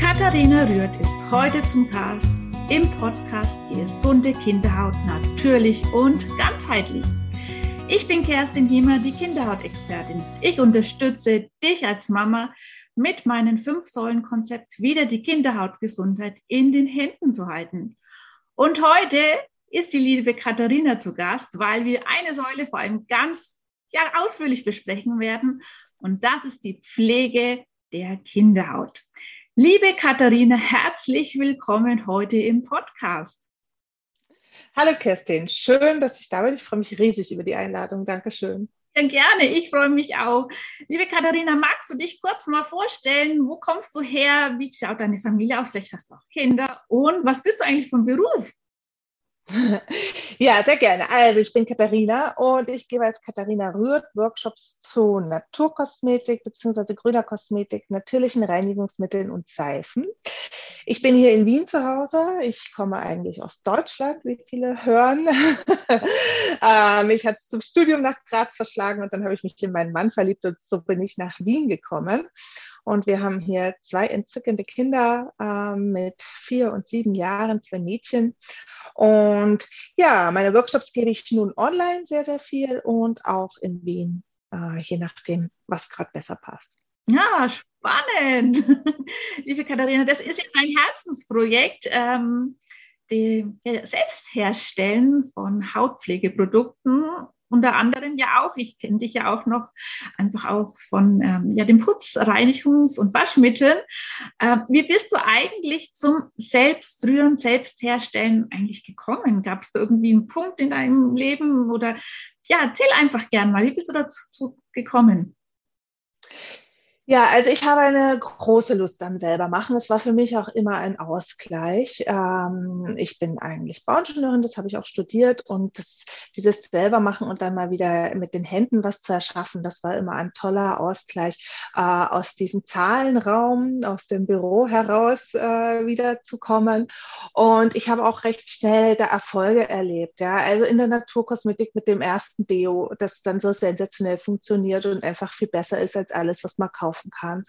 Katharina Rührt ist heute zum Gast im Podcast Gesunde Kinderhaut natürlich und ganzheitlich. Ich bin Kerstin Hiemer, die Kinderhautexpertin. Ich unterstütze dich als Mama mit meinem Fünf-Säulen-Konzept wieder die Kinderhautgesundheit in den Händen zu halten. Und heute ist die liebe Katharina zu Gast, weil wir eine Säule vor allem ganz ja, ausführlich besprechen werden. Und das ist die Pflege der Kinderhaut. Liebe Katharina, herzlich willkommen heute im Podcast. Hallo Kerstin, schön, dass ich da bin. Ich freue mich riesig über die Einladung. Dankeschön. Ja, gerne, ich freue mich auch. Liebe Katharina, magst du dich kurz mal vorstellen? Wo kommst du her? Wie schaut deine Familie aus? Vielleicht hast du auch Kinder. Und was bist du eigentlich vom Beruf? Ja, sehr gerne. Also ich bin Katharina und ich gebe als Katharina Rührt Workshops zu Naturkosmetik bzw. grüner Kosmetik, natürlichen Reinigungsmitteln und Seifen. Ich bin hier in Wien zu Hause. Ich komme eigentlich aus Deutschland, wie viele hören. ähm, ich hatte zum Studium nach Graz verschlagen und dann habe ich mich in meinen Mann verliebt und so bin ich nach Wien gekommen. Und wir haben hier zwei entzückende Kinder äh, mit vier und sieben Jahren, zwei Mädchen. Und ja, meine Workshops gebe ich nun online sehr, sehr viel und auch in Wien, äh, je nachdem, was gerade besser passt. Ja, spannend. Liebe Katharina, das ist ja ein Herzensprojekt. Ähm, die Selbstherstellen von Hautpflegeprodukten unter anderem ja auch, ich kenne dich ja auch noch einfach auch von ähm, ja, den Putzreinigungs- und Waschmitteln. Äh, wie bist du eigentlich zum Selbstrühren, Selbstherstellen eigentlich gekommen? Gab es da irgendwie einen Punkt in deinem Leben oder ja, erzähl einfach gern mal, wie bist du dazu gekommen? Ja, also ich habe eine große Lust am selbermachen. Es war für mich auch immer ein Ausgleich. Ähm, ich bin eigentlich Bauingenieurin, das habe ich auch studiert und das, dieses selbermachen und dann mal wieder mit den Händen was zu erschaffen, das war immer ein toller Ausgleich äh, aus diesem Zahlenraum, aus dem Büro heraus äh, wiederzukommen. Und ich habe auch recht schnell da Erfolge erlebt. Ja, also in der Naturkosmetik mit dem ersten Deo, das dann so sensationell funktioniert und einfach viel besser ist als alles, was man kauft kaufen kann.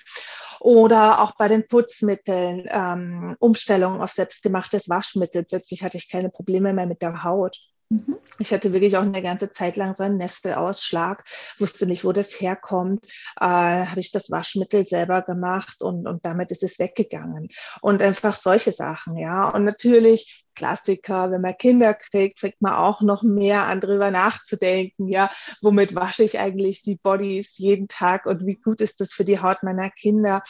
Oder auch bei den Putzmitteln, ähm, Umstellung auf selbstgemachtes Waschmittel. Plötzlich hatte ich keine Probleme mehr mit der Haut. Mhm. Ich hatte wirklich auch eine ganze Zeit lang so einen Nestelausschlag, wusste nicht, wo das herkommt. Äh, Habe ich das Waschmittel selber gemacht und, und damit ist es weggegangen. Und einfach solche Sachen, ja. Und natürlich Klassiker, wenn man Kinder kriegt, fängt man auch noch mehr an drüber nachzudenken, ja, womit wasche ich eigentlich die Bodies jeden Tag und wie gut ist das für die Haut meiner Kinder,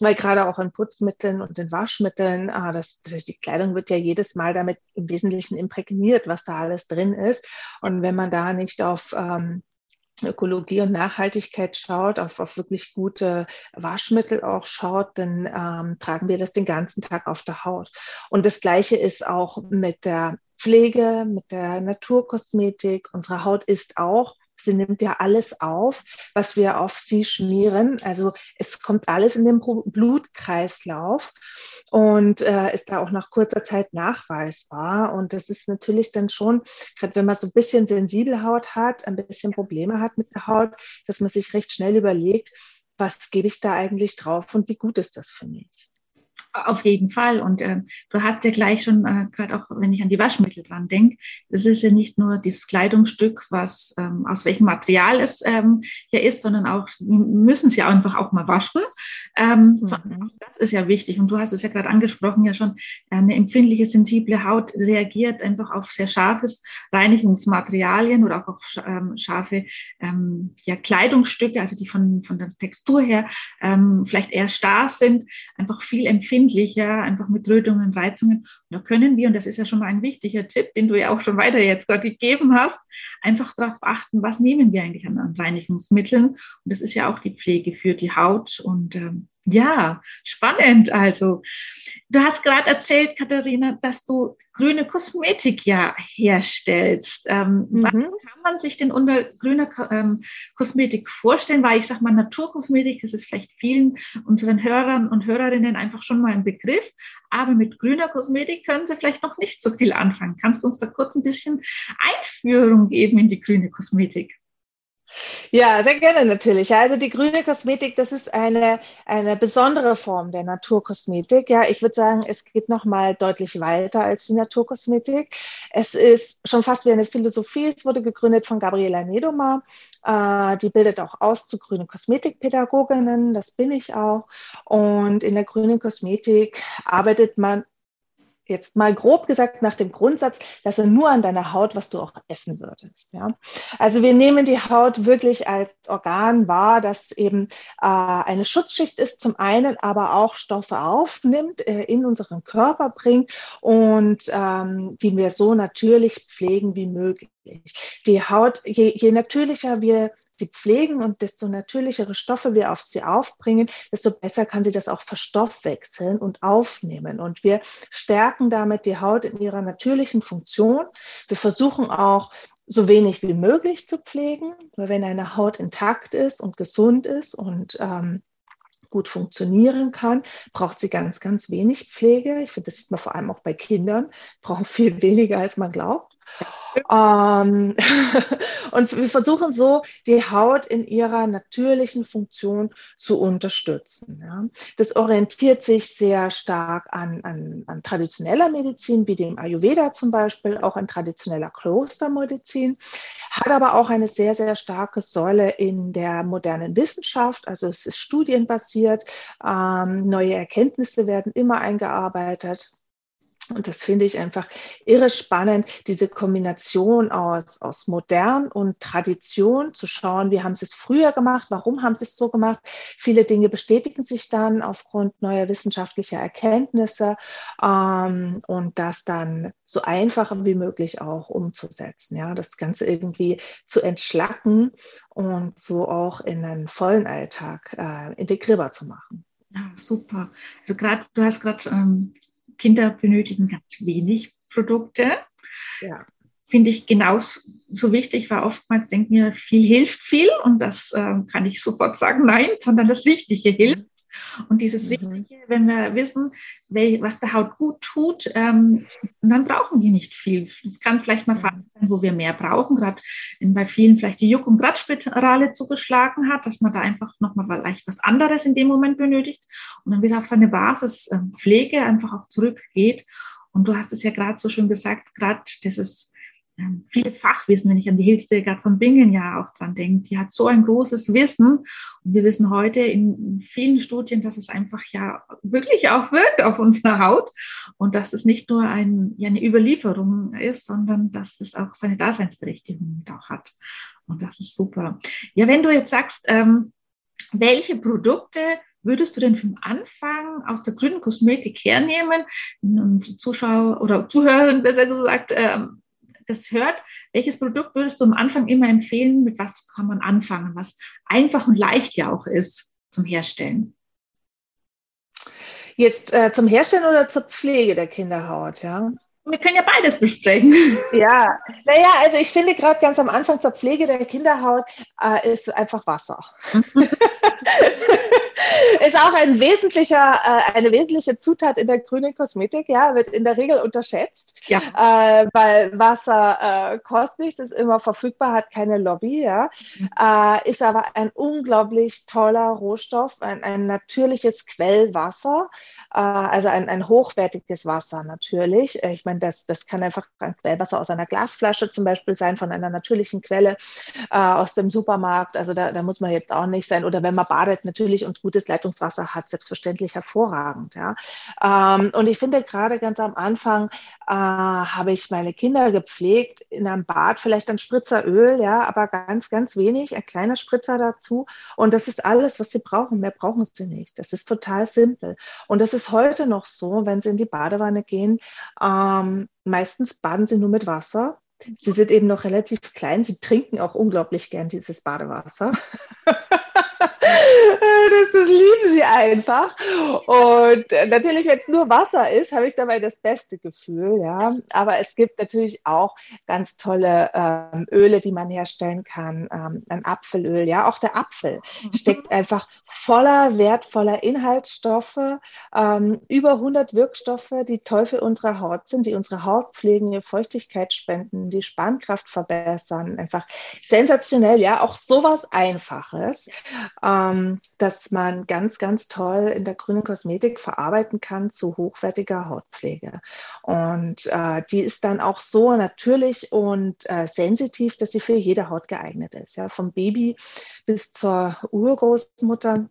weil gerade auch in Putzmitteln und in Waschmitteln, ah, das, die Kleidung wird ja jedes Mal damit im Wesentlichen imprägniert, was da alles drin ist. Und wenn man da nicht auf ähm, Ökologie und Nachhaltigkeit schaut, auf, auf wirklich gute Waschmittel auch schaut, dann ähm, tragen wir das den ganzen Tag auf der Haut. Und das Gleiche ist auch mit der Pflege, mit der Naturkosmetik. Unsere Haut ist auch Sie nimmt ja alles auf, was wir auf sie schmieren. Also es kommt alles in den Blutkreislauf und äh, ist da auch nach kurzer Zeit nachweisbar. Und das ist natürlich dann schon, gerade wenn man so ein bisschen sensible Haut hat, ein bisschen Probleme hat mit der Haut, dass man sich recht schnell überlegt, was gebe ich da eigentlich drauf und wie gut ist das für mich? Auf jeden Fall. Und äh, du hast ja gleich schon, äh, gerade auch wenn ich an die Waschmittel dran denke, das ist ja nicht nur dieses Kleidungsstück, was ähm, aus welchem Material es ähm, ja ist, sondern auch müssen sie einfach auch mal waschen. Ähm, mhm. Das ist ja wichtig. Und du hast es ja gerade angesprochen, ja schon, eine empfindliche, sensible Haut reagiert einfach auf sehr scharfes Reinigungsmaterialien oder auch auf ähm, scharfe ähm, ja, Kleidungsstücke, also die von, von der Textur her ähm, vielleicht eher starr sind, einfach viel empfindlicher empfindlicher, einfach mit Rötungen, Reizungen. Und da können wir, und das ist ja schon mal ein wichtiger Tipp, den du ja auch schon weiter jetzt gerade gegeben hast, einfach darauf achten, was nehmen wir eigentlich an Reinigungsmitteln. Und das ist ja auch die Pflege für die Haut und ähm, ja, spannend. Also, du hast gerade erzählt, Katharina, dass du grüne Kosmetik ja herstellst. Ähm, mhm. Was kann man sich denn unter grüner ähm, Kosmetik vorstellen? Weil ich sage mal, Naturkosmetik, das ist vielleicht vielen unseren Hörern und Hörerinnen einfach schon mal ein Begriff. Aber mit grüner Kosmetik können sie vielleicht noch nicht so viel anfangen. Kannst du uns da kurz ein bisschen Einführung geben in die grüne Kosmetik? Ja, sehr gerne natürlich. Also die grüne Kosmetik, das ist eine, eine besondere Form der Naturkosmetik. Ja, ich würde sagen, es geht nochmal deutlich weiter als die Naturkosmetik. Es ist schon fast wie eine Philosophie. Es wurde gegründet von Gabriela Nedoma. Äh, die bildet auch aus zu grünen Kosmetikpädagoginnen. Das bin ich auch. Und in der grünen Kosmetik arbeitet man jetzt mal grob gesagt nach dem Grundsatz, dass er nur an deiner Haut, was du auch essen würdest. Ja? Also wir nehmen die Haut wirklich als Organ wahr, das eben äh, eine Schutzschicht ist zum einen, aber auch Stoffe aufnimmt, äh, in unseren Körper bringt und ähm, die wir so natürlich pflegen wie möglich. Die Haut, je, je natürlicher wir sie pflegen und desto natürlichere Stoffe wir auf sie aufbringen, desto besser kann sie das auch verstoffwechseln und aufnehmen. Und wir stärken damit die Haut in ihrer natürlichen Funktion. Wir versuchen auch so wenig wie möglich zu pflegen, weil wenn eine Haut intakt ist und gesund ist und ähm, gut funktionieren kann, braucht sie ganz, ganz wenig Pflege. Ich finde, das sieht man vor allem auch bei Kindern, brauchen viel weniger, als man glaubt. Ähm, und wir versuchen so, die Haut in ihrer natürlichen Funktion zu unterstützen. Ja. Das orientiert sich sehr stark an, an, an traditioneller Medizin, wie dem Ayurveda zum Beispiel, auch an traditioneller Klostermedizin, hat aber auch eine sehr, sehr starke Säule in der modernen Wissenschaft. Also es ist studienbasiert, ähm, neue Erkenntnisse werden immer eingearbeitet. Und das finde ich einfach irre spannend, diese Kombination aus, aus modern und Tradition zu schauen, wie haben sie es früher gemacht, warum haben sie es so gemacht. Viele Dinge bestätigen sich dann aufgrund neuer wissenschaftlicher Erkenntnisse ähm, und das dann so einfach wie möglich auch umzusetzen. Ja, das Ganze irgendwie zu entschlacken und so auch in einen vollen Alltag äh, integrierbar zu machen. Ja, super. Also gerade, du hast gerade ähm, Kinder benötigen ganz wenig Produkte. Ja. Finde ich genauso wichtig, weil oftmals denken wir, viel hilft viel und das äh, kann ich sofort sagen, nein, sondern das Richtige hilft. Und dieses mhm. Richtige, wenn wir wissen, was der Haut gut tut, ähm, dann brauchen wir nicht viel. Es kann vielleicht mal Phasen sein, wo wir mehr brauchen, gerade bei vielen vielleicht die Juck- und Gradspirale zugeschlagen hat, dass man da einfach nochmal vielleicht was anderes in dem Moment benötigt und dann wieder auf seine Basis ähm, einfach auch zurückgeht. Und du hast es ja gerade so schön gesagt, gerade dieses ähm, viele Fachwissen, wenn ich an die Hildegard von Bingen ja auch dran denke, die hat so ein großes Wissen und wir wissen heute in vielen Studien, dass es einfach ja wirklich auch wirkt auf unsere Haut und dass es nicht nur ein, ja, eine Überlieferung ist, sondern dass es auch seine Daseinsberechtigung auch hat. Und das ist super. Ja, wenn du jetzt sagst, ähm, welche Produkte würdest du denn vom Anfang aus der grünen Kosmetik hernehmen? Unsere Zuschauer oder Zuhörer besser gesagt, ähm, das hört, welches Produkt würdest du am Anfang immer empfehlen? Mit was kann man anfangen, was einfach und leicht ja auch ist zum Herstellen? Jetzt äh, zum Herstellen oder zur Pflege der Kinderhaut, ja? Wir können ja beides besprechen. Ja, naja, also ich finde gerade ganz am Anfang zur Pflege der Kinderhaut äh, ist einfach Wasser. ist auch ein wesentlicher, äh, eine wesentliche Zutat in der grünen Kosmetik, ja, wird in der Regel unterschätzt, ja. äh, weil Wasser äh, kostet nichts, ist immer verfügbar, hat keine Lobby, ja, mhm. äh, ist aber ein unglaublich toller Rohstoff, ein, ein natürliches Quellwasser, äh, also ein, ein hochwertiges Wasser natürlich. Äh, ich meine, das, das kann einfach ein Quellwasser aus einer Glasflasche zum Beispiel sein, von einer natürlichen Quelle äh, aus dem Supermarkt. Also da, da muss man jetzt auch nicht sein. Oder wenn man badet natürlich und gutes Leitungswasser hat, selbstverständlich hervorragend. Ja. Ähm, und ich finde gerade ganz am Anfang äh, habe ich meine Kinder gepflegt in einem Bad, vielleicht ein Spritzeröl, ja, aber ganz, ganz wenig, ein kleiner Spritzer dazu. Und das ist alles, was sie brauchen. Mehr brauchen sie nicht. Das ist total simpel. Und das ist heute noch so, wenn Sie in die Badewanne gehen, ähm, meistens baden Sie nur mit Wasser. Sie sind eben noch relativ klein. Sie trinken auch unglaublich gern dieses Badewasser. das, das lieben sie einfach. Und natürlich, wenn es nur Wasser ist, habe ich dabei das beste Gefühl, ja. Aber es gibt natürlich auch ganz tolle ähm, Öle, die man herstellen kann. Ähm, ein Apfelöl, ja. Auch der Apfel mhm. steckt einfach voller wertvoller Inhaltsstoffe, ähm, über 100 Wirkstoffe, die toll für unsere Haut sind, die unsere Haut pflegen, ihr Feuchtigkeit spenden, die Spannkraft verbessern. Einfach sensationell, ja. Auch sowas Einfaches. Ähm, dass man ganz, ganz toll in der grünen Kosmetik verarbeiten kann zu hochwertiger Hautpflege. Und äh, die ist dann auch so natürlich und äh, sensitiv, dass sie für jede Haut geeignet ist. Ja, vom Baby bis zur Urgroßmutter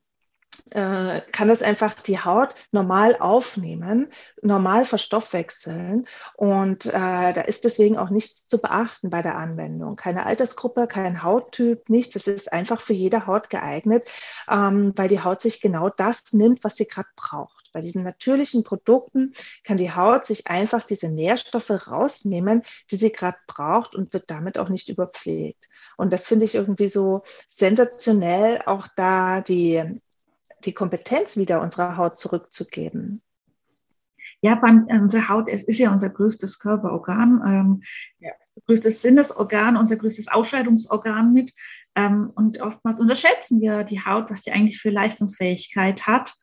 äh, kann das einfach die Haut normal aufnehmen, normal verstoffwechseln und äh, da ist deswegen auch nichts zu beachten bei der Anwendung. Keine Altersgruppe, kein Hauttyp, nichts. Es ist einfach für jede Haut geeignet, ähm, weil die Haut sich genau das nimmt, was sie gerade braucht. Bei diesen natürlichen Produkten kann die Haut sich einfach diese Nährstoffe rausnehmen, die sie gerade braucht und wird damit auch nicht überpflegt. Und das finde ich irgendwie so sensationell, auch da die die Kompetenz wieder unserer Haut zurückzugeben. Ja, allem unsere Haut es ist ja unser größtes Körperorgan, ähm, ja. größtes Sinnesorgan, unser größtes Ausscheidungsorgan mit. Ähm, und oftmals unterschätzen wir die Haut, was sie eigentlich für Leistungsfähigkeit hat.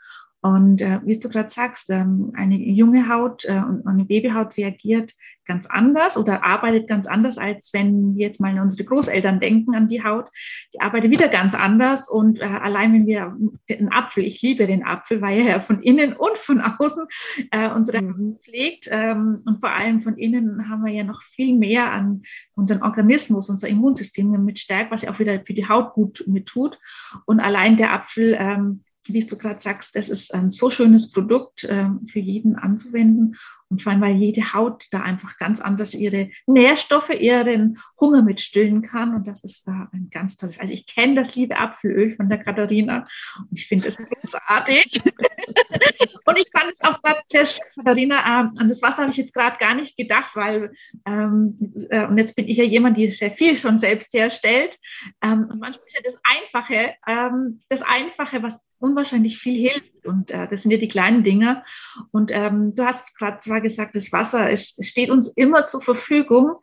Und äh, wie du gerade sagst, ähm, eine junge Haut äh, und eine Babyhaut reagiert ganz anders oder arbeitet ganz anders, als wenn wir jetzt mal an unsere Großeltern denken, an die Haut. Die arbeitet wieder ganz anders. Und äh, allein wenn wir den Apfel, ich liebe den Apfel, weil er von innen und von außen äh, unsere mhm. Haut pflegt. Ähm, und vor allem von innen haben wir ja noch viel mehr an unseren Organismus, unser Immunsystem mit stärkt, was ja auch wieder für die Haut gut mit tut. Und allein der Apfel ähm, wie du gerade sagst, das ist ein so schönes Produkt äh, für jeden anzuwenden. Und vor allem, weil jede Haut da einfach ganz anders ihre Nährstoffe, ihren Hunger mitstillen kann. Und das ist da ein ganz tolles. Also ich kenne das liebe Apfelöl von der Katharina und ich finde es großartig. und ich fand es auch gerade sehr schön, Katharina, äh, an das Wasser habe ich jetzt gerade gar nicht gedacht, weil, ähm, äh, und jetzt bin ich ja jemand, die sehr viel schon selbst herstellt. Ähm, und manchmal ist ja das Einfache, ähm, das Einfache, was unwahrscheinlich viel hilft. Und äh, das sind ja die kleinen Dinge. Und ähm, du hast gerade zwar gesagt, das Wasser es steht uns immer zur Verfügung.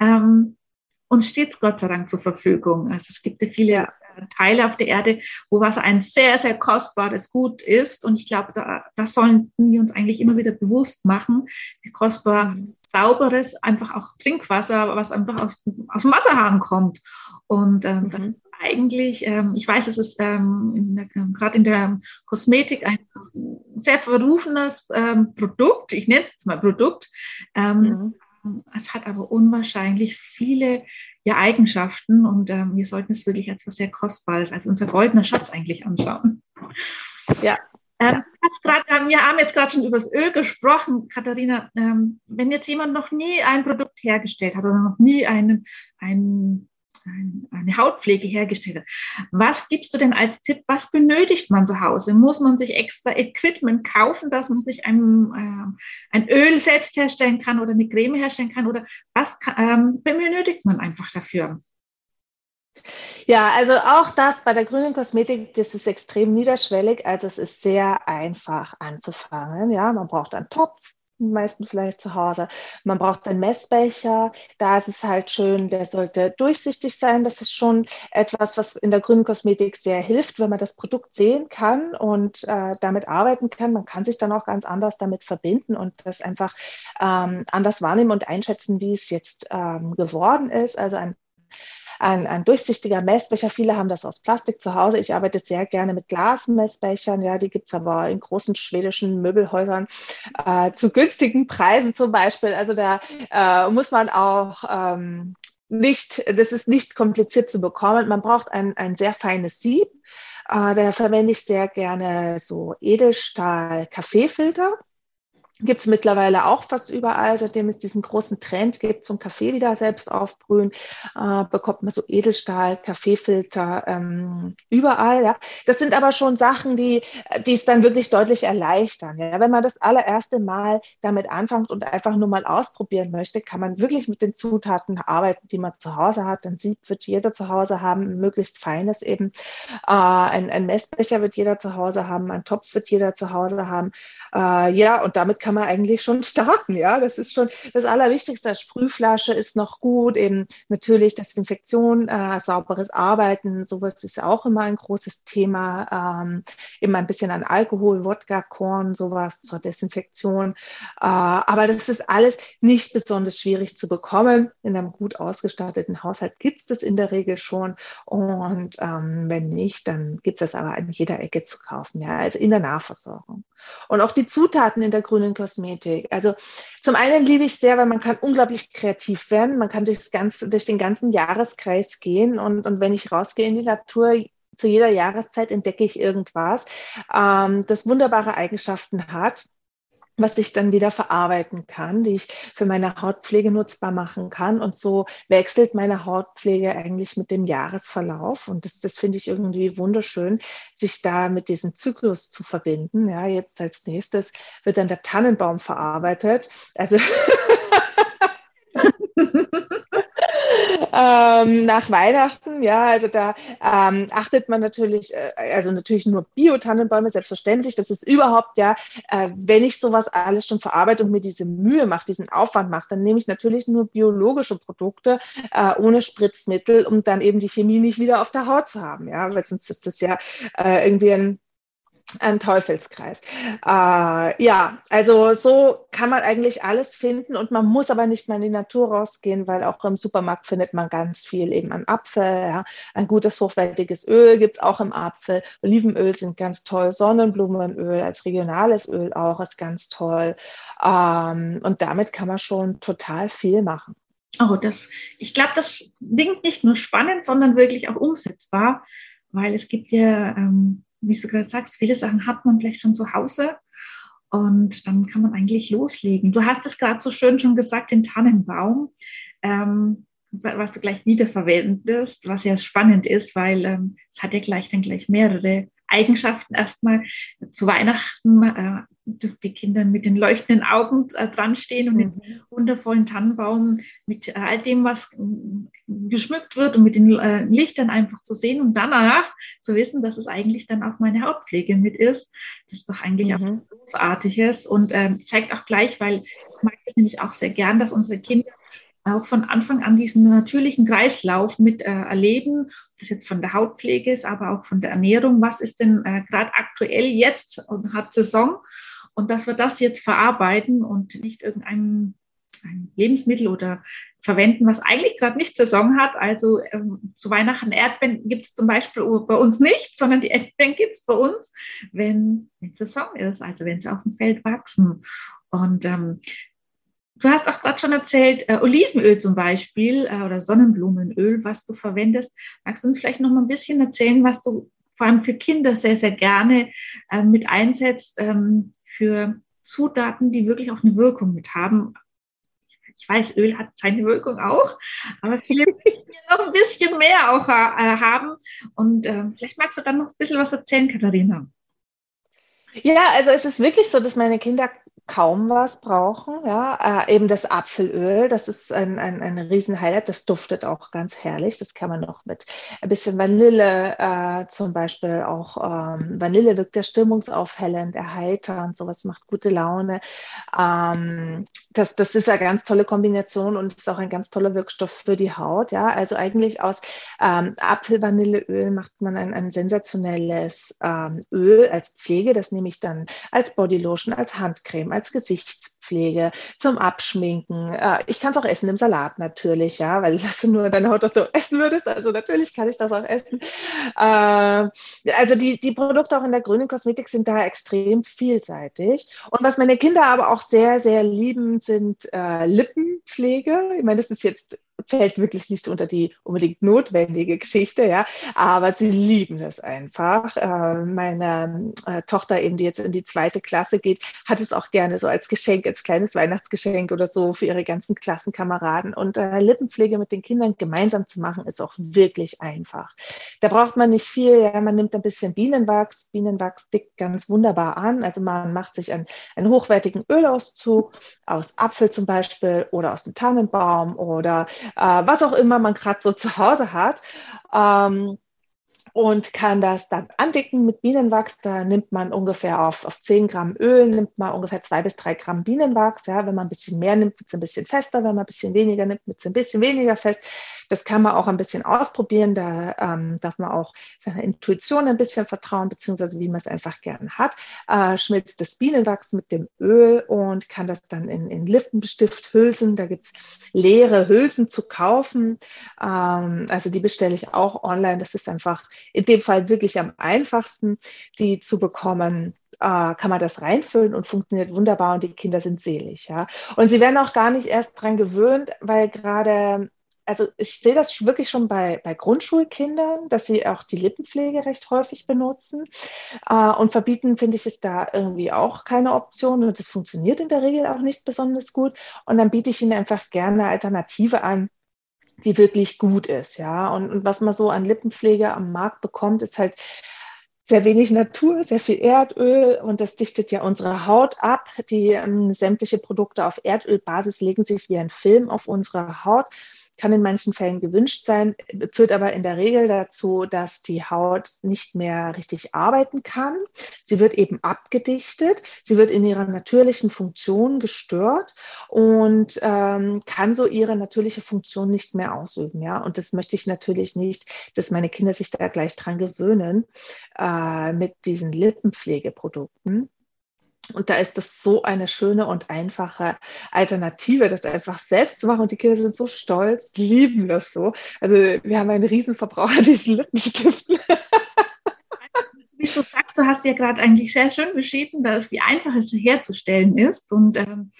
Ähm, uns steht Gott sei Dank zur Verfügung. Also es gibt ja viele äh, Teile auf der Erde, wo Wasser ein sehr, sehr kostbares Gut ist. Und ich glaube, da, das sollten wir uns eigentlich immer wieder bewusst machen, kostbar sauberes, einfach auch Trinkwasser, was einfach aus, aus dem Wasserhahn kommt. Und ähm, mhm eigentlich, ähm, ich weiß, es ist ähm, gerade in der Kosmetik ein sehr verrufenes ähm, Produkt. Ich nenne es jetzt mal Produkt. Ähm, mhm. Es hat aber unwahrscheinlich viele ja, Eigenschaften und ähm, wir sollten es wirklich als was sehr Kostbares, als unser goldener Schatz eigentlich anschauen. Ja, ähm, grad, wir haben jetzt gerade schon über das Öl gesprochen, Katharina. Wenn jetzt jemand noch nie ein Produkt hergestellt hat oder noch nie einen, einen eine Hautpflege hergestellt hat. Was gibst du denn als Tipp? Was benötigt man zu Hause? Muss man sich extra Equipment kaufen, dass man sich ein, äh, ein Öl selbst herstellen kann oder eine Creme herstellen kann? Oder was ähm, benötigt man einfach dafür? Ja, also auch das bei der grünen Kosmetik, das ist extrem niederschwellig. Also es ist sehr einfach anzufangen. Ja, man braucht einen Topf, meisten vielleicht zu Hause. Man braucht einen Messbecher. Da ist es halt schön, der sollte durchsichtig sein. Das ist schon etwas, was in der grünen Kosmetik sehr hilft, wenn man das Produkt sehen kann und äh, damit arbeiten kann. Man kann sich dann auch ganz anders damit verbinden und das einfach ähm, anders wahrnehmen und einschätzen, wie es jetzt ähm, geworden ist. Also ein ein, ein durchsichtiger Messbecher. Viele haben das aus Plastik zu Hause. Ich arbeite sehr gerne mit Glasmessbechern. Ja, die gibt's aber in großen schwedischen Möbelhäusern äh, zu günstigen Preisen zum Beispiel. Also da äh, muss man auch ähm, nicht, das ist nicht kompliziert zu bekommen. Man braucht ein, ein sehr feines Sieb. Äh, da verwende ich sehr gerne so Edelstahl-Kaffeefilter. Gibt es mittlerweile auch fast überall, seitdem es diesen großen Trend gibt zum Kaffee wieder selbst aufbrühen, äh, bekommt man so Edelstahl, Kaffeefilter ähm, überall. Ja. Das sind aber schon Sachen, die die es dann wirklich deutlich erleichtern. Ja. Wenn man das allererste Mal damit anfängt und einfach nur mal ausprobieren möchte, kann man wirklich mit den Zutaten arbeiten, die man zu Hause hat. Ein Sieb wird jeder zu Hause haben, möglichst feines eben. Äh, ein, ein Messbecher wird jeder zu Hause haben, ein Topf wird jeder zu Hause haben. Äh, ja, und damit kann man eigentlich schon starten. Ja, das ist schon das Allerwichtigste. Sprühflasche ist noch gut, eben natürlich Desinfektion, äh, sauberes Arbeiten, sowas ist auch immer ein großes Thema. Ähm, eben ein bisschen an Alkohol, Wodka, Korn, sowas zur Desinfektion. Äh, aber das ist alles nicht besonders schwierig zu bekommen. In einem gut ausgestatteten Haushalt gibt es das in der Regel schon. Und ähm, wenn nicht, dann gibt es das aber an jeder Ecke zu kaufen. Ja, also in der Nahversorgung. Und auch die Zutaten in der grünen Kosmetik. Also zum einen liebe ich sehr, weil man kann unglaublich kreativ werden. Man kann durchs ganze, durch den ganzen Jahreskreis gehen. Und, und wenn ich rausgehe in die Natur, zu jeder Jahreszeit entdecke ich irgendwas, ähm, das wunderbare Eigenschaften hat was ich dann wieder verarbeiten kann, die ich für meine Hautpflege nutzbar machen kann. Und so wechselt meine Hautpflege eigentlich mit dem Jahresverlauf. Und das, das finde ich irgendwie wunderschön, sich da mit diesem Zyklus zu verbinden. Ja, jetzt als nächstes wird dann der Tannenbaum verarbeitet. Also ähm, nach Weihnachten, ja, also da ähm, achtet man natürlich, äh, also natürlich nur Bio-Tannenbäume, selbstverständlich. Das ist überhaupt, ja, äh, wenn ich sowas alles schon verarbeite und mir diese Mühe mache, diesen Aufwand mache, dann nehme ich natürlich nur biologische Produkte äh, ohne Spritzmittel, um dann eben die Chemie nicht wieder auf der Haut zu haben, ja, weil sonst ist das ja äh, irgendwie ein ein Teufelskreis. Äh, ja, also so kann man eigentlich alles finden und man muss aber nicht mal in die Natur rausgehen, weil auch im Supermarkt findet man ganz viel eben an Apfel. Ja. Ein gutes, hochwertiges Öl gibt's auch im Apfel. Olivenöl sind ganz toll. Sonnenblumenöl als regionales Öl auch ist ganz toll. Ähm, und damit kann man schon total viel machen. Oh, das, ich glaube, das klingt nicht nur spannend, sondern wirklich auch umsetzbar, weil es gibt ja ähm, wie du gerade sagst, viele Sachen hat man vielleicht schon zu Hause und dann kann man eigentlich loslegen. Du hast es gerade so schön schon gesagt, den Tannenbaum, ähm, was du gleich wiederverwendest, was ja spannend ist, weil ähm, es hat ja gleich dann gleich mehrere Eigenschaften. Erstmal zu Weihnachten äh, die Kinder mit den leuchtenden Augen äh, dran stehen und mhm. den wundervollen Tannenbaum mit äh, all dem, was äh, geschmückt wird und mit den äh, Lichtern einfach zu sehen und danach zu wissen, dass es eigentlich dann auch meine Hautpflege mit ist. Das ist doch eigentlich mhm. auch Großartiges und ähm, zeigt auch gleich, weil ich mag es nämlich auch sehr gern, dass unsere Kinder auch von Anfang an diesen natürlichen Kreislauf mit äh, erleben, das jetzt von der Hautpflege ist, aber auch von der Ernährung. Was ist denn äh, gerade aktuell jetzt und hat Saison? Und dass wir das jetzt verarbeiten und nicht irgendein ein Lebensmittel oder verwenden, was eigentlich gerade nicht Saison hat. Also ähm, zu Weihnachten Erdbeeren gibt es zum Beispiel bei uns nicht, sondern die Erdbeeren gibt es bei uns, wenn, wenn Saison ist, also wenn sie auf dem Feld wachsen. Und ähm, Du hast auch gerade schon erzählt, äh, Olivenöl zum Beispiel äh, oder Sonnenblumenöl, was du verwendest. Magst du uns vielleicht noch mal ein bisschen erzählen, was du vor allem für Kinder sehr, sehr gerne äh, mit einsetzt ähm, für Zutaten, die wirklich auch eine Wirkung mit haben? Ich weiß, Öl hat seine Wirkung auch, aber viele möchten noch ein bisschen mehr auch äh, haben. Und äh, vielleicht magst du dann noch ein bisschen was erzählen, Katharina. Ja, also es ist wirklich so, dass meine Kinder kaum was brauchen. Ja, äh, eben das Apfelöl, das ist ein, ein, ein Riesenhighlight. Das duftet auch ganz herrlich. Das kann man noch mit ein bisschen Vanille äh, zum Beispiel auch. Ähm, Vanille wirkt ja stimmungsaufhellend, erheiternd, sowas macht gute Laune. Ähm, das, das ist eine ganz tolle Kombination und ist auch ein ganz toller Wirkstoff für die Haut. Ja, also eigentlich aus ähm, Apfelvanilleöl macht man ein, ein sensationelles ähm, Öl als Pflege. Das nehme ich dann als Bodylotion, als Handcreme, als Gesichtspflege, zum Abschminken. Äh, ich kann es auch essen im Salat natürlich, ja, weil das nur deine Haut, dass du essen würdest. Also natürlich kann ich das auch essen. Äh, also die, die Produkte auch in der grünen Kosmetik sind da extrem vielseitig. Und was meine Kinder aber auch sehr, sehr lieben, sind äh, Lippenpflege. Ich meine, das ist jetzt fällt wirklich nicht unter die unbedingt notwendige Geschichte, ja, aber sie lieben es einfach. Äh, meine äh, Tochter eben, die jetzt in die zweite Klasse geht, hat es auch gerne so als Geschenk, als kleines Weihnachtsgeschenk oder so für ihre ganzen Klassenkameraden. Und äh, Lippenpflege mit den Kindern gemeinsam zu machen, ist auch wirklich einfach. Da braucht man nicht viel, ja, man nimmt ein bisschen Bienenwachs. Bienenwachs dickt ganz wunderbar an. Also man macht sich einen, einen hochwertigen Ölauszug aus Apfel zum Beispiel oder aus dem Tannenbaum oder äh, was auch immer man gerade so zu Hause hat. Ähm, und kann das dann andicken mit Bienenwachs. Da nimmt man ungefähr auf, auf 10 Gramm Öl, nimmt man ungefähr zwei bis drei Gramm Bienenwachs. Ja, wenn man ein bisschen mehr nimmt, wird es ein bisschen fester. Wenn man ein bisschen weniger nimmt, wird es ein bisschen weniger fest. Das kann man auch ein bisschen ausprobieren. Da ähm, darf man auch seiner Intuition ein bisschen vertrauen, beziehungsweise wie man es einfach gern hat. Äh, schmilzt das Bienenwachs mit dem Öl und kann das dann in, in Lippenstift hülsen. Da gibt es leere Hülsen zu kaufen. Ähm, also die bestelle ich auch online. Das ist einfach in dem Fall wirklich am einfachsten, die zu bekommen äh, kann man das reinfüllen und funktioniert wunderbar und die Kinder sind selig. Ja. Und sie werden auch gar nicht erst dran gewöhnt, weil gerade also ich sehe das wirklich schon bei, bei Grundschulkindern, dass sie auch die Lippenpflege recht häufig benutzen. Äh, und verbieten, finde ich, ist da irgendwie auch keine Option. Und das funktioniert in der Regel auch nicht besonders gut. Und dann biete ich ihnen einfach gerne eine Alternative an, die wirklich gut ist. Ja, und, und was man so an Lippenpflege am Markt bekommt, ist halt sehr wenig Natur, sehr viel Erdöl und das dichtet ja unsere Haut ab. Die ähm, sämtliche Produkte auf Erdölbasis legen sich wie ein Film auf unsere Haut kann in manchen Fällen gewünscht sein, führt aber in der Regel dazu, dass die Haut nicht mehr richtig arbeiten kann. Sie wird eben abgedichtet, sie wird in ihrer natürlichen Funktion gestört und ähm, kann so ihre natürliche Funktion nicht mehr ausüben. Ja, und das möchte ich natürlich nicht, dass meine Kinder sich da gleich dran gewöhnen äh, mit diesen Lippenpflegeprodukten. Und da ist das so eine schöne und einfache Alternative, das einfach selbst zu machen. Und die Kinder sind so stolz, lieben das so. Also wir haben einen Riesenverbrauch an diesen Lippenstiften. Wie du sagst, du hast ja gerade eigentlich sehr schön beschrieben, dass, wie einfach es herzustellen ist. Und ähm,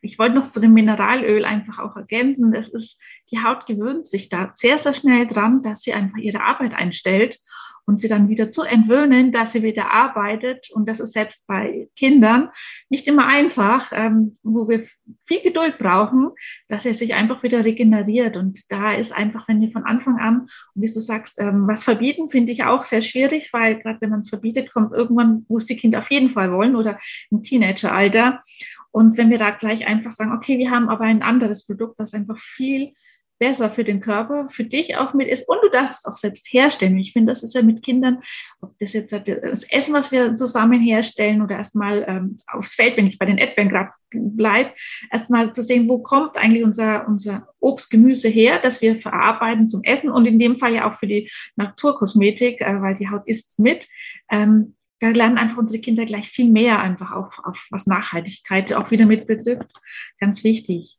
ich wollte noch zu dem Mineralöl einfach auch ergänzen. Das ist, die Haut gewöhnt sich da sehr, sehr schnell dran, dass sie einfach ihre Arbeit einstellt und sie dann wieder zu entwöhnen, dass sie wieder arbeitet. Und das ist selbst bei Kindern nicht immer einfach, ähm, wo wir viel Geduld brauchen, dass er sich einfach wieder regeneriert. Und da ist einfach, wenn wir von Anfang an, und wie du sagst, ähm, was verbieten, finde ich auch sehr schwierig, weil gerade wenn man es verbietet, kommt irgendwann, es die Kinder auf jeden Fall wollen oder im Teenageralter. Und wenn wir da gleich einfach sagen, okay, wir haben aber ein anderes Produkt, das einfach viel besser für den Körper, für dich auch mit ist und du darfst es auch selbst herstellen. Ich finde, das ist ja mit Kindern, ob das jetzt das Essen, was wir zusammen herstellen oder erstmal ähm, aufs Feld, wenn ich bei den Erdbeeren gerade bleibe, erstmal zu sehen, wo kommt eigentlich unser, unser Obst, Gemüse her, das wir verarbeiten zum Essen und in dem Fall ja auch für die Naturkosmetik, äh, weil die Haut isst mit. Ähm, da lernen einfach unsere Kinder gleich viel mehr einfach auch auf was Nachhaltigkeit auch wieder mit betrifft. Ganz wichtig.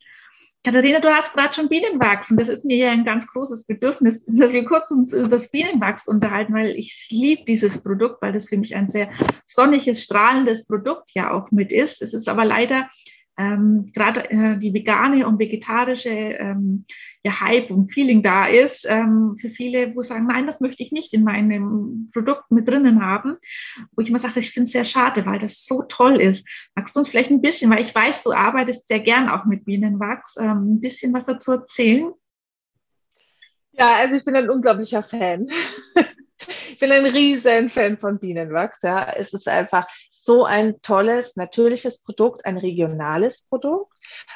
Katharina, du hast gerade schon Bienenwachs und das ist mir ja ein ganz großes Bedürfnis, dass wir kurz uns über das Bienenwachs unterhalten, weil ich liebe dieses Produkt, weil das für mich ein sehr sonniges, strahlendes Produkt ja auch mit ist. Es ist aber leider ähm, gerade äh, die vegane und vegetarische ähm, ja, Hype und Feeling da ist, ähm, für viele, wo sagen, nein, das möchte ich nicht in meinem Produkt mit drinnen haben, wo ich immer sage, ich finde es sehr schade, weil das so toll ist. Magst du uns vielleicht ein bisschen, weil ich weiß, du arbeitest sehr gern auch mit Bienenwachs, ähm, ein bisschen was dazu erzählen? Ja, also ich bin ein unglaublicher Fan. ich bin ein riesen Fan von Bienenwachs. Ja. Es ist einfach so ein tolles, natürliches Produkt, ein regionales Produkt,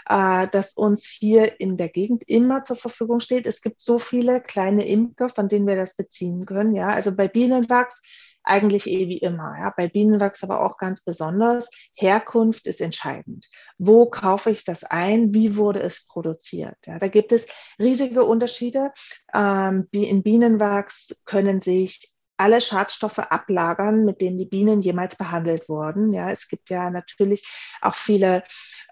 äh, das uns hier in der Gegend immer zur Verfügung steht. Es gibt so viele kleine Imker, von denen wir das beziehen können. Ja, also bei Bienenwachs eigentlich eh wie immer. Ja. Bei Bienenwachs aber auch ganz besonders. Herkunft ist entscheidend. Wo kaufe ich das ein? Wie wurde es produziert? Ja, da gibt es riesige Unterschiede. Ähm, in Bienenwachs können sich alle Schadstoffe ablagern, mit denen die Bienen jemals behandelt wurden. Ja, es gibt ja natürlich auch viele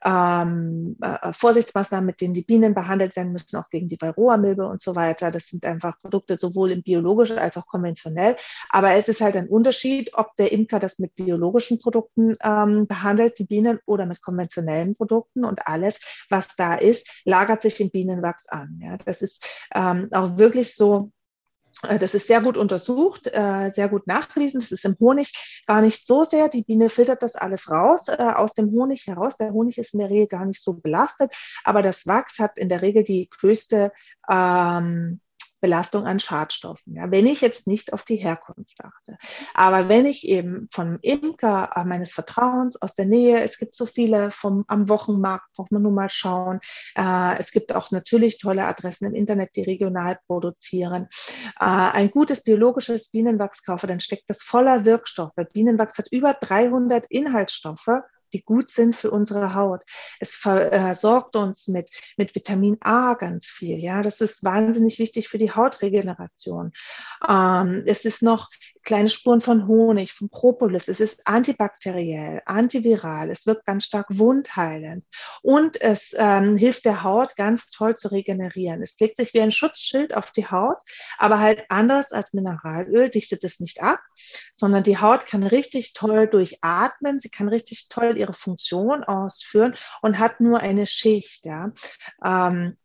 ähm, äh, Vorsichtsmaßnahmen, mit denen die Bienen behandelt werden müssen, auch gegen die Varroa-Milbe und so weiter. Das sind einfach Produkte sowohl im biologischen als auch konventionell. Aber es ist halt ein Unterschied, ob der Imker das mit biologischen Produkten ähm, behandelt, die Bienen, oder mit konventionellen Produkten. Und alles, was da ist, lagert sich im Bienenwachs an. Ja, das ist ähm, auch wirklich so äh, das ist sehr gut untersucht, äh, sehr gut nachgewiesen. Das ist im Honig gar nicht so sehr. Die Biene filtert das alles raus, äh, aus dem Honig heraus. Der Honig ist in der Regel gar nicht so belastet, aber das Wachs hat in der Regel die größte ähm, Belastung an Schadstoffen. Ja, wenn ich jetzt nicht auf die Herkunft achte. Aber wenn ich eben vom Imker meines Vertrauens aus der Nähe, es gibt so viele vom, am Wochenmarkt, braucht man nur mal schauen. Äh, es gibt auch natürlich tolle Adressen im Internet, die regional produzieren. Äh, ein gutes biologisches Bienenwachs kaufe, dann steckt das voller Wirkstoffe. Bienenwachs hat über 300 Inhaltsstoffe die gut sind für unsere Haut. Es versorgt uns mit, mit Vitamin A ganz viel. Ja, das ist wahnsinnig wichtig für die Hautregeneration. Ähm, es ist noch kleine Spuren von Honig, von Propolis. Es ist antibakteriell, antiviral. Es wirkt ganz stark wundheilend und es ähm, hilft der Haut ganz toll zu regenerieren. Es legt sich wie ein Schutzschild auf die Haut, aber halt anders als Mineralöl dichtet es nicht ab, sondern die Haut kann richtig toll durchatmen. Sie kann richtig toll ihre Funktion ausführen und hat nur eine Schicht. Ja. Ähm,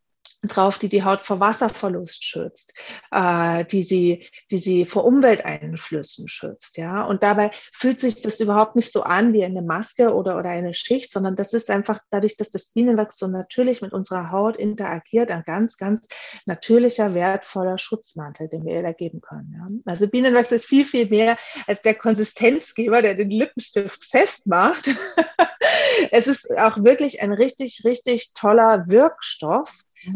drauf, die die Haut vor Wasserverlust schützt, äh, die sie, die sie vor Umwelteinflüssen schützt, ja. Und dabei fühlt sich das überhaupt nicht so an wie eine Maske oder oder eine Schicht, sondern das ist einfach dadurch, dass das Bienenwachs so natürlich mit unserer Haut interagiert, ein ganz, ganz natürlicher, wertvoller Schutzmantel, den wir ihr da geben können. Ja? Also Bienenwachs ist viel, viel mehr als der Konsistenzgeber, der den Lippenstift festmacht. es ist auch wirklich ein richtig, richtig toller Wirkstoff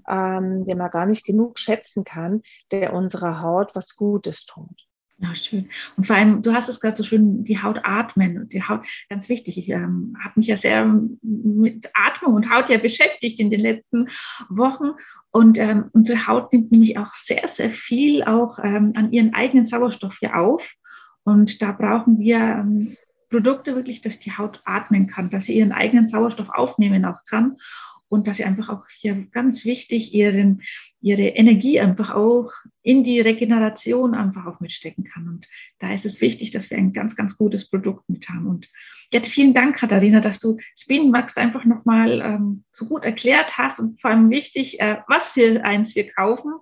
ähm, den man gar nicht genug schätzen kann, der unserer Haut was Gutes tut. Ja, schön. Und vor allem, du hast es gerade so schön, die Haut atmen. Die Haut, ganz wichtig. Ich ähm, habe mich ja sehr mit Atmung und Haut ja beschäftigt in den letzten Wochen. Und ähm, unsere Haut nimmt nämlich auch sehr, sehr viel auch ähm, an ihren eigenen Sauerstoff hier auf. Und da brauchen wir ähm, Produkte wirklich, dass die Haut atmen kann, dass sie ihren eigenen Sauerstoff aufnehmen auch kann und dass sie einfach auch hier ganz wichtig ihren, ihre Energie einfach auch in die Regeneration einfach auch mitstecken kann. Und da ist es wichtig, dass wir ein ganz, ganz gutes Produkt mit haben. Und ja, vielen Dank, Katharina, dass du Spinmax einfach nochmal ähm, so gut erklärt hast und vor allem wichtig, äh, was für eins wir kaufen.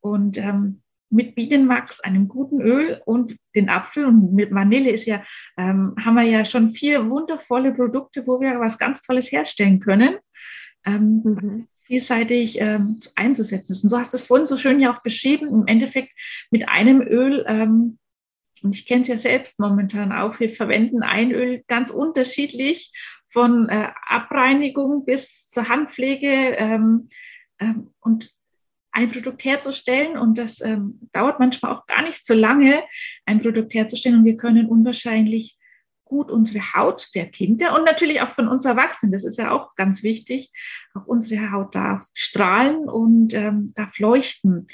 Und ähm, mit Bienenwachs, einem guten Öl und den Apfel und mit Vanille ist ja, ähm, haben wir ja schon vier wundervolle Produkte, wo wir was ganz Tolles herstellen können ähm, mhm. vielseitig ähm, einzusetzen ist. Und du hast es vorhin so schön ja auch beschrieben, im Endeffekt mit einem Öl, ähm, und ich kenne es ja selbst momentan auch, wir verwenden ein Öl ganz unterschiedlich, von äh, Abreinigung bis zur Handpflege ähm, ähm, und ein Produkt herzustellen und das ähm, dauert manchmal auch gar nicht so lange, ein Produkt herzustellen und wir können unwahrscheinlich gut unsere Haut der Kinder und natürlich auch von uns Erwachsenen, das ist ja auch ganz wichtig, auch unsere Haut darf strahlen und ähm, darf leuchten.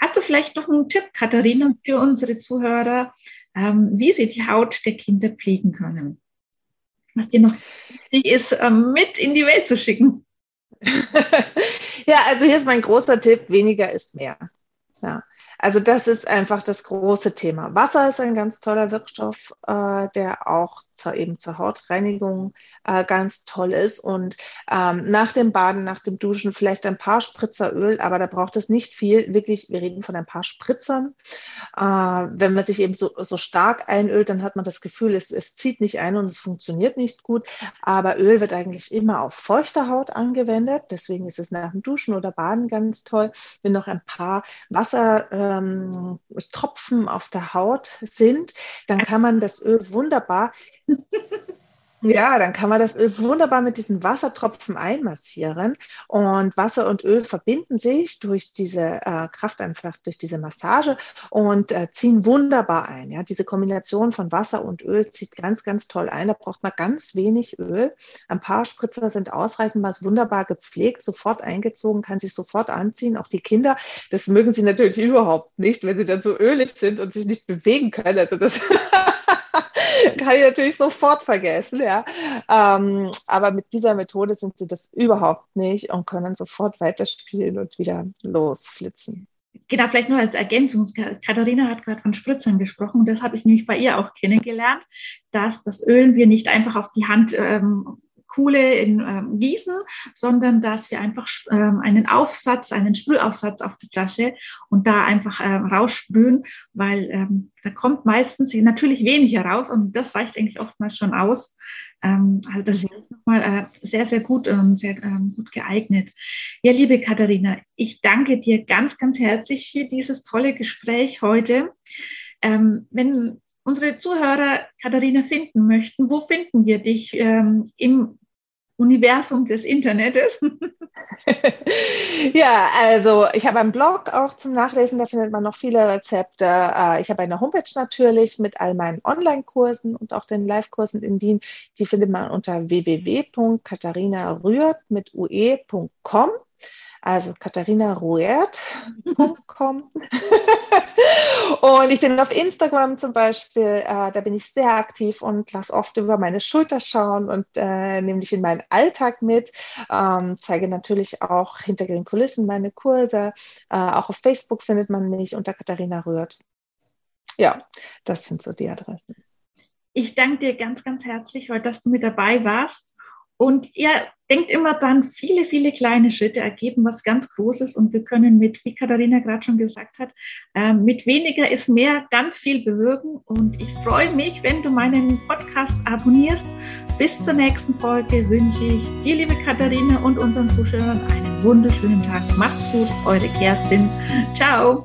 Hast du vielleicht noch einen Tipp, Katharina, für unsere Zuhörer, ähm, wie sie die Haut der Kinder pflegen können? Was dir noch wichtig ist, ähm, mit in die Welt zu schicken? ja, also hier ist mein großer Tipp, weniger ist mehr. Ja. Also das ist einfach das große Thema. Wasser ist ein ganz toller Wirkstoff, äh, der auch zur, eben zur Hautreinigung äh, ganz toll ist. Und ähm, nach dem Baden, nach dem Duschen vielleicht ein paar Spritzer Öl, aber da braucht es nicht viel. Wirklich, wir reden von ein paar Spritzern. Äh, wenn man sich eben so, so stark einölt, dann hat man das Gefühl, es, es zieht nicht ein und es funktioniert nicht gut. Aber Öl wird eigentlich immer auf feuchter Haut angewendet. Deswegen ist es nach dem Duschen oder Baden ganz toll. Wenn noch ein paar Wassertropfen ähm, auf der Haut sind, dann kann man das Öl wunderbar Ja, dann kann man das Öl wunderbar mit diesen Wassertropfen einmassieren. Und Wasser und Öl verbinden sich durch diese äh, Kraft einfach, durch diese Massage und äh, ziehen wunderbar ein. Ja, diese Kombination von Wasser und Öl zieht ganz, ganz toll ein. Da braucht man ganz wenig Öl. Ein paar Spritzer sind ausreichend, man ist wunderbar gepflegt, sofort eingezogen, kann sich sofort anziehen. Auch die Kinder, das mögen sie natürlich überhaupt nicht, wenn sie dann so ölig sind und sich nicht bewegen können. Also das kann ich natürlich sofort vergessen, ja. Ähm, aber mit dieser Methode sind sie das überhaupt nicht und können sofort weiterspielen und wieder losflitzen. Genau, vielleicht nur als Ergänzung. Katharina hat gerade von Spritzern gesprochen. Das habe ich nämlich bei ihr auch kennengelernt, dass das Öl wir nicht einfach auf die Hand ähm, Kuhle in ähm, Gießen, sondern dass wir einfach ähm, einen Aufsatz, einen Sprühaufsatz auf die Flasche und da einfach ähm, raussprühen, weil ähm, da kommt meistens natürlich weniger raus und das reicht eigentlich oftmals schon aus. Ähm, also das ist nochmal äh, sehr, sehr gut und sehr ähm, gut geeignet. Ja, liebe Katharina, ich danke dir ganz, ganz herzlich für dieses tolle Gespräch heute. Ähm, wenn unsere Zuhörer Katharina finden möchten, wo finden wir dich im Universum des Internets? ja, also ich habe einen Blog auch zum Nachlesen, da findet man noch viele Rezepte. Äh, ich habe eine Homepage natürlich mit all meinen Online-Kursen und auch den Live-Kursen in Wien. Die findet man unter www.katharinarührt mit ue.com also katharinaruert.com. und ich bin auf Instagram zum Beispiel, äh, da bin ich sehr aktiv und lasse oft über meine Schulter schauen und äh, nehme dich in meinen Alltag mit. Ähm, zeige natürlich auch hinter den Kulissen meine Kurse. Äh, auch auf Facebook findet man mich unter Katharina Rührt. Ja, das sind so die Adressen. Ich danke dir ganz, ganz herzlich, heute, dass du mit dabei warst. Und ja, denkt immer dann, viele, viele kleine Schritte ergeben was ganz Großes und wir können mit, wie Katharina gerade schon gesagt hat, äh, mit weniger ist mehr ganz viel bewirken. Und ich freue mich, wenn du meinen Podcast abonnierst. Bis zur nächsten Folge wünsche ich dir, liebe Katharina, und unseren Zuschauern einen wunderschönen Tag. Macht's gut, eure Kerstin. Ciao.